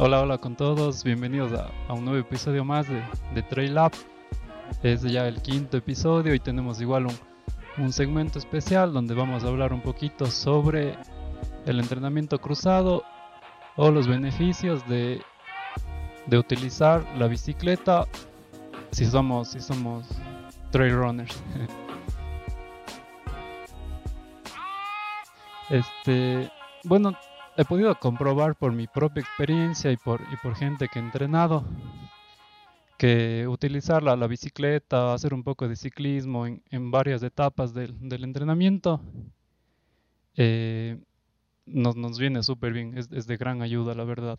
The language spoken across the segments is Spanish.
Hola, hola con todos, bienvenidos a, un nuevo episodio más de, de Trail Up. Es ya el quinto episodio y tenemos igual un, segmento especial donde vamos a hablar un poquito sobre el entrenamiento cruzado o los beneficios de, de utilizar la bicicleta si somos, si somos trail runners. este, bueno, he podido comprobar por mi propia experiencia y por, y por gente que he entrenado que utilizar la, bicicleta, hacer un poco de ciclismo en, varias etapas del, entrenamiento eh, nos, viene súper bien, es, de gran ayuda la verdad.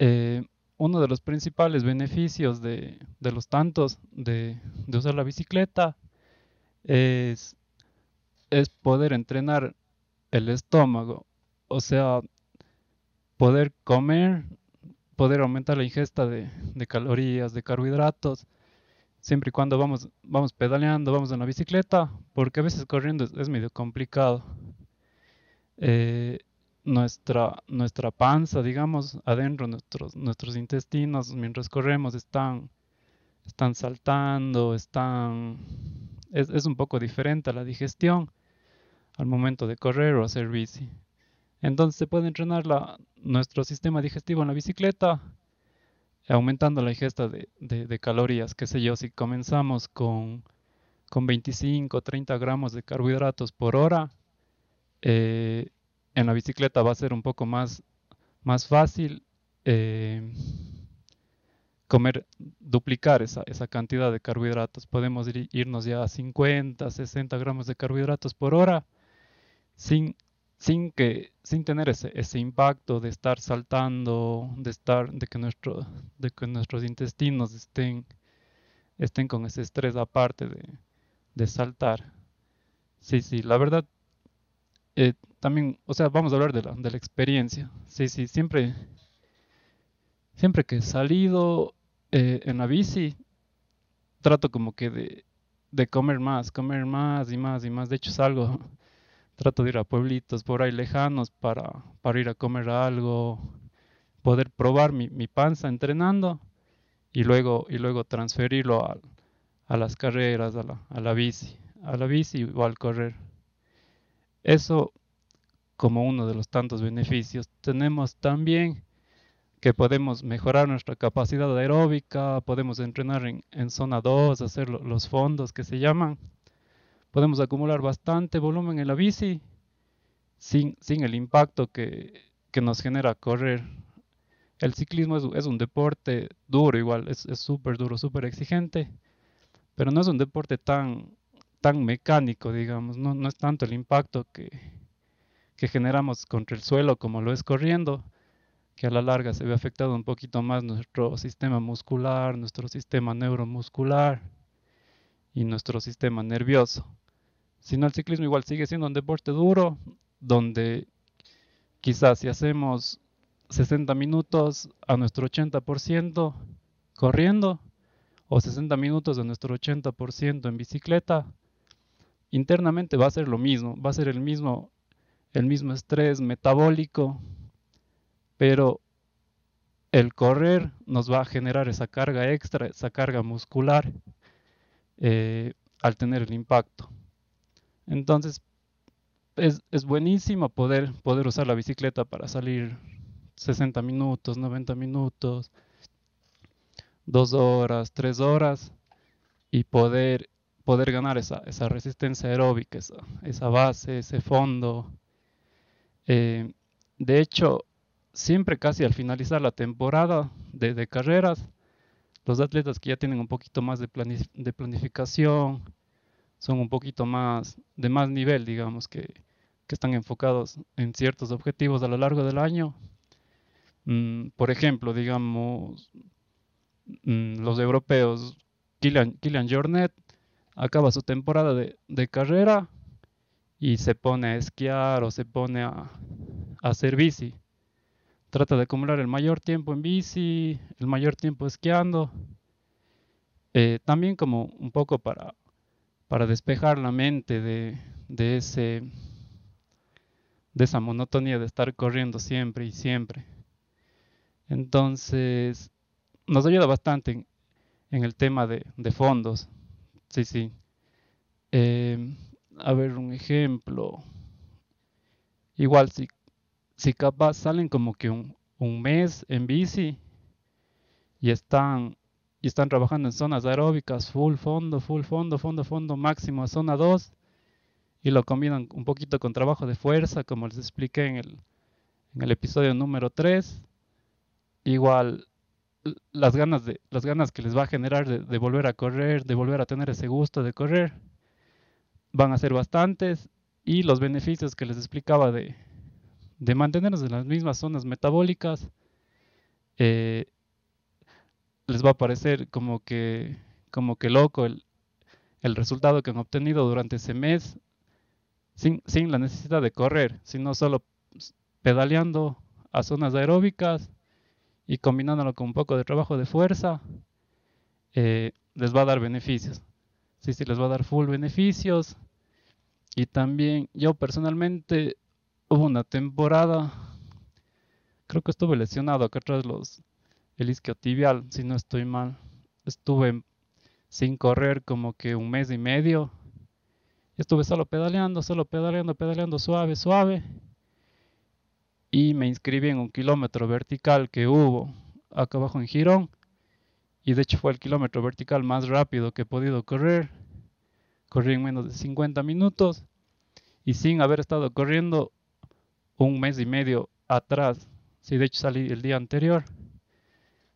Eh, uno de los principales beneficios de, los tantos de, de, usar la bicicleta es, es poder entrenar el estómago o sea, poder comer, poder aumentar la ingesta de, calorías, de carbohidratos, siempre y cuando vamos, vamos pedaleando, vamos en la bicicleta, porque a veces corriendo es, medio complicado. Eh, nuestra, nuestra panza, digamos, adentro, nuestros, nuestros intestinos, mientras corremos, están, están saltando, están... Es, es un poco diferente a la digestión al momento de correr o hacer bici. Entonces se puede entrenar nuestro sistema digestivo en la bicicleta, aumentando la ingesta de, calorías, qué sé yo, si comenzamos con, con 25 o 30 gramos de carbohidratos por hora, eh, en la bicicleta va a ser un poco más, fácil eh, comer, duplicar esa, cantidad de carbohidratos. Podemos irnos ya a 50, 60 gramos de carbohidratos por hora sin sin que sin tener ese, ese impacto de estar saltando, de estar de que nuestro de que nuestros intestinos estén estén con ese estrés aparte de, de saltar. Sí, sí, la verdad eh, también, o sea, vamos a hablar de la, de la experiencia. Sí, sí, siempre siempre que he salido eh, en la bici trato como que de, de comer más, comer más y más y más. De hecho salgo trato de ir a pueblitos por ahí lejanos para, para ir a comer algo, poder probar mi, mi panza entrenando y luego, y luego transferirlo a, a las carreras, a la, a la bici, a la bici o al correr. Eso como uno de los tantos beneficios. Tenemos también que podemos mejorar nuestra capacidad aeróbica, podemos entrenar en, en zona 2, hacer los fondos que se llaman, podemos acumular bastante volumen en la bici sin, sin el impacto que, nos genera correr. El ciclismo es, un deporte duro igual, es súper duro, súper exigente, pero no es un deporte tan, tan mecánico, digamos, no, no es tanto el impacto que, que generamos contra el suelo como lo es corriendo, que a la larga se ve afectado un poquito más nuestro sistema muscular, nuestro sistema neuromuscular y nuestro sistema nervioso sino el ciclismo igual sigue siendo un deporte duro, donde quizás si hacemos 60 minutos a nuestro 80% corriendo o 60 minutos a nuestro 80% en bicicleta, internamente va a ser lo mismo, va a ser el mismo, estrés metabólico, pero el correr nos va a generar esa carga extra, esa carga muscular eh, al tener el impacto. Entonces, es, es, buenísimo poder, poder usar la bicicleta para salir 60 minutos, 90 minutos, 2 horas, 3 horas y poder, poder ganar esa, esa resistencia aeróbica, esa, base, ese fondo. Eh, de hecho, siempre casi al finalizar la temporada de, carreras, los atletas que ya tienen un poquito más de, de planificación, son un poquito más de más nivel, digamos, que, están enfocados en ciertos objetivos a lo largo del año. Mm, por ejemplo, digamos, mm, los europeos, Kilian, Jornet acaba su temporada de, carrera y se pone a esquiar o se pone a, hacer bici. Trata de acumular el mayor tiempo en bici, el mayor tiempo esquiando. Eh, también como un poco para para despejar la mente de, de, ese, de esa monotonía de estar corriendo siempre y siempre. Entonces, nos ayuda bastante en, el tema de, fondos. Sí, sí. Em, a ver, un ejemplo. Igual, si, si capaz salen como que un, un mes en bici y están, y están trabajando en zonas aeróbicas, full fondo, full fondo, fondo, fondo, máximo a zona 2, y lo combinan un poquito con trabajo de fuerza, como les expliqué en el, en el episodio número 3. Igual las ganas, de, las ganas que les va a generar de, volver a correr, de volver a tener ese gusto de correr, van a ser bastantes y los beneficios que les explicaba de, de mantenernos en las mismas zonas metabólicas, eh, les va a parecer como que, como que loco el, el resultado que han obtenido durante ese mes sin, sin la necesidad de correr, sino solo pedaleando a zonas aeróbicas y combinándolo con un poco de trabajo de fuerza, eh, les va a dar beneficios. Sí, sí, les va a dar full beneficios. Y también yo personalmente hubo una temporada, creo que estuve lesionado acá atrás los, el isquiotibial, si no estoy mal. Estuve sin correr como que un mes y medio. Estuve solo pedaleando, solo pedaleando, pedaleando suave, suave. Y me inscribí en un kilómetro vertical que hubo acá abajo en Girón. Y de hecho fue el kilómetro vertical más rápido que he podido correr. Corrí en menos de 50 minutos. Y sin haber estado corriendo un mes y medio atrás. Sí, de hecho salí el día anterior.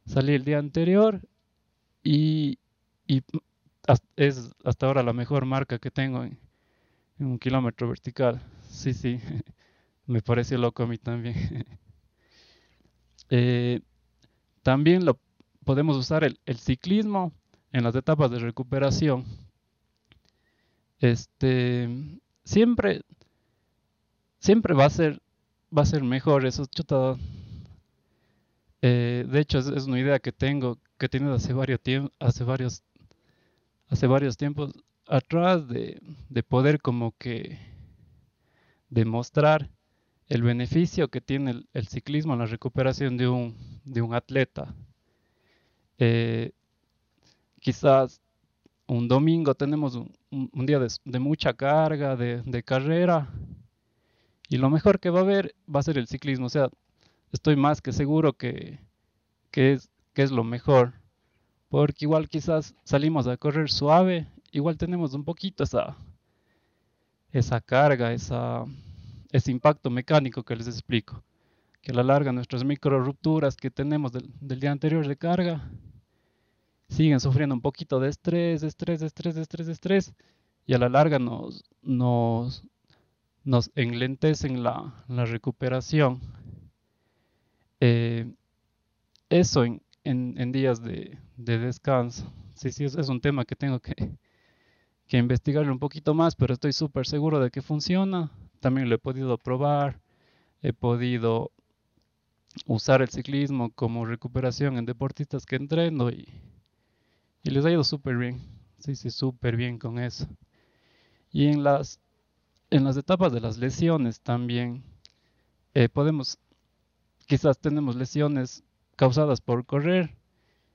Salí el día anterior y, es hasta ahora la mejor marca que tengo en, un kilómetro vertical. Sí, sí, me parece loco a mí también. Eh, también lo podemos usar el, el, ciclismo en las etapas de recuperación. Este siempre, siempre va a ser va a ser mejor. Eso chuta. Eh, de hecho, es, una idea que tengo, que he hace varios tiempos, hace varios, hace varios tiempos atrás de, de poder como que demostrar el beneficio que tiene el, ciclismo en la recuperación de un, de un atleta. Eh, quizás un domingo tenemos un, un día de, de, mucha carga, de, de carrera, y lo mejor que va a haber va a ser el ciclismo. O sea, estoy más que seguro que, es, que es lo mejor. Porque igual quizás salimos a correr suave, igual tenemos un poquito esa, esa carga, esa, ese impacto mecánico que les explico. Que a la larga nuestras micro rupturas que tenemos del, día anterior de carga siguen sufriendo un poquito de estrés, estrés, estrés, estrés, estrés. Y a la larga nos, nos, nos enlentecen la recuperación. Eh, eso en, en, días de, de, descanso. Sí, sí, es, un tema que tengo que, que investigarlo un poquito más, pero estoy súper seguro de que funciona. También lo he podido probar, he podido usar el ciclismo como recuperación en deportistas que entreno y, y les ha ido súper bien. Sí, sí, súper bien con eso. Y en las en las etapas de las lesiones también eh, podemos, quizás tenemos lesiones causadas por correr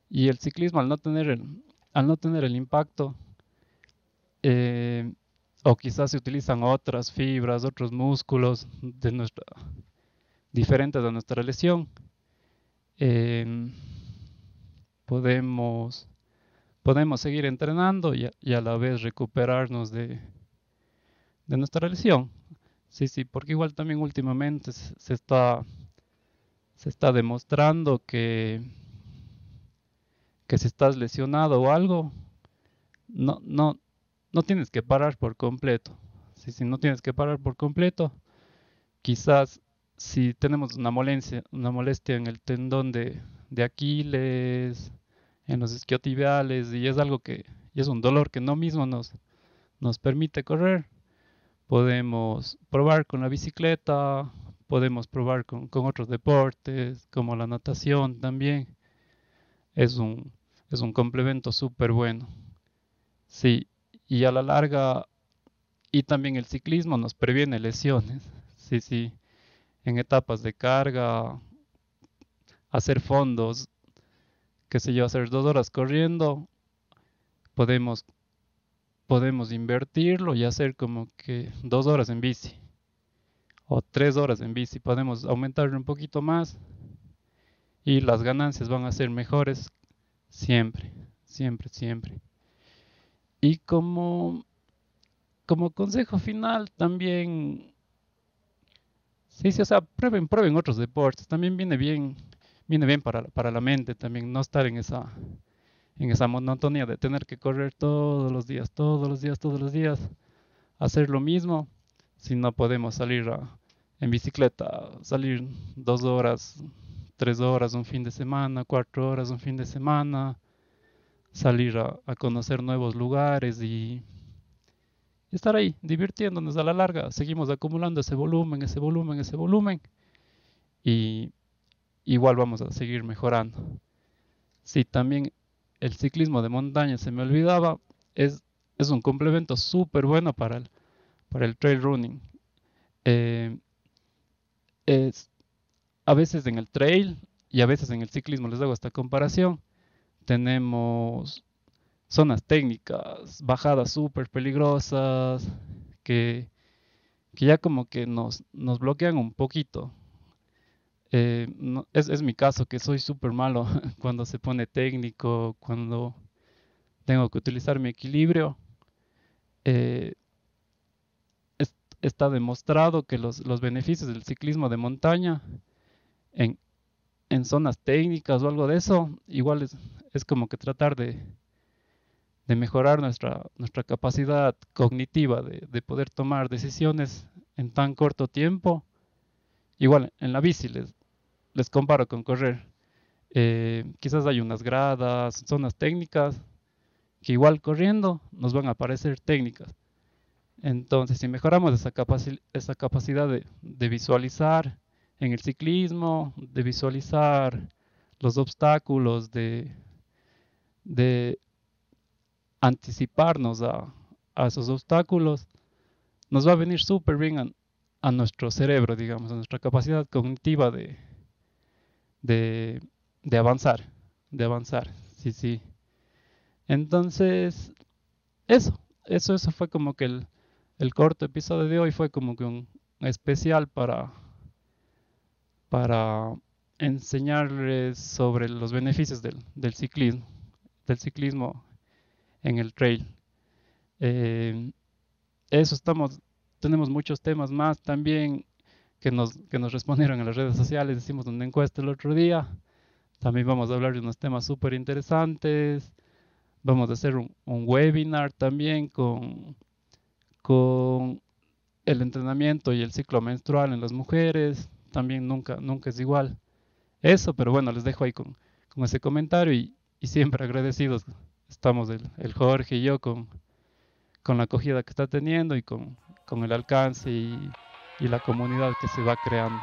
y el ciclismo al no tener el, al no tener el impacto eh, o quizás se utilizan otras fibras, otros músculos de nuestra, diferentes de nuestra lesión, eh, podemos, podemos seguir entrenando y a la vez recuperarnos de, de nuestra lesión. Sí, sí, porque igual también últimamente se está, se está demostrando que, que si estás lesionado o algo, no, no, no tienes que parar por completo. Sí, sí, no tienes que parar por completo. Quizás si tenemos una molestia, una molestia en el tendón de, de Aquiles, en los isquiotibiales, y es algo que, y es un dolor que no mismo nos, nos permite correr, podemos probar con la bicicleta, podemos probar con, otros deportes, como la natación también. Es un, es un complemento súper bueno. Sí, y a la larga, y también el ciclismo nos previene lesiones. Sí, sí, en etapas de carga, hacer fondos, qué sé yo, hacer dos horas corriendo, podemos, podemos invertirlo y hacer como que dos horas en bici o tres horas en bici. Podemos aumentarlo un poquito más y las ganancias van a ser mejores siempre, siempre, siempre. Y como, como consejo final también, sí, sí, o sea, prueben, prueben otros deportes. También viene bien, viene bien para, para la mente también no estar en esa, en esa monotonía de tener que correr todos los días, todos los días, todos los días, hacer lo mismo si no podemos salir en bicicleta, salir dos horas, tres horas un fin de semana, cuatro horas un fin de semana, salir a, conocer nuevos lugares y, estar ahí, divirtiéndonos a la larga. Seguimos acumulando ese volumen, ese volumen, ese volumen y igual vamos a seguir mejorando. Sí, también el ciclismo de montaña se me olvidaba, es, es un complemento súper bueno para el, para el trail running. Eh, a veces en el trail y a veces en el ciclismo, les hago esta comparación, tenemos zonas técnicas, bajadas súper peligrosas, que, ya como que nos, nos bloquean un poquito. Eh, es, es, mi caso, que soy súper malo cuando se pone técnico, cuando tengo que utilizar mi equilibrio. Eh, está demostrado que los, beneficios del ciclismo de montaña en, zonas técnicas o algo de eso, igual es, como que tratar de, mejorar nuestra, nuestra capacidad cognitiva de, poder tomar decisiones en tan corto tiempo. Igual en la bici les, les comparo con correr. Eh, quizás hay unas gradas, zonas técnicas, que igual corriendo nos van a parecer técnicas entonces, si mejoramos esa, esa capacidad de, visualizar en el ciclismo, de visualizar los obstáculos, de, anticiparnos a, esos obstáculos, nos va a venir súper bien a, nuestro cerebro, digamos, a nuestra capacidad cognitiva de, de avanzar, de avanzar, sí, sí. Entonces, eso, eso, eso fue como que el, el corto episodio de hoy fue como que un especial para, para enseñarles sobre los beneficios del, ciclismo, del ciclismo en el trail. Eh, eso estamos, tenemos muchos temas más también que nos, que nos respondieron en las redes sociales, hicimos una encuesta el otro día, también vamos a hablar de unos temas súper interesantes, vamos a hacer un webinar también con con el entrenamiento y el ciclo menstrual en las mujeres, también nunca, nunca es igual. Eso, pero bueno, les dejo ahí con, ese comentario y, siempre agradecidos estamos el, Jorge y yo con, con, la acogida que está teniendo y con, el alcance y, y la comunidad que se va creando.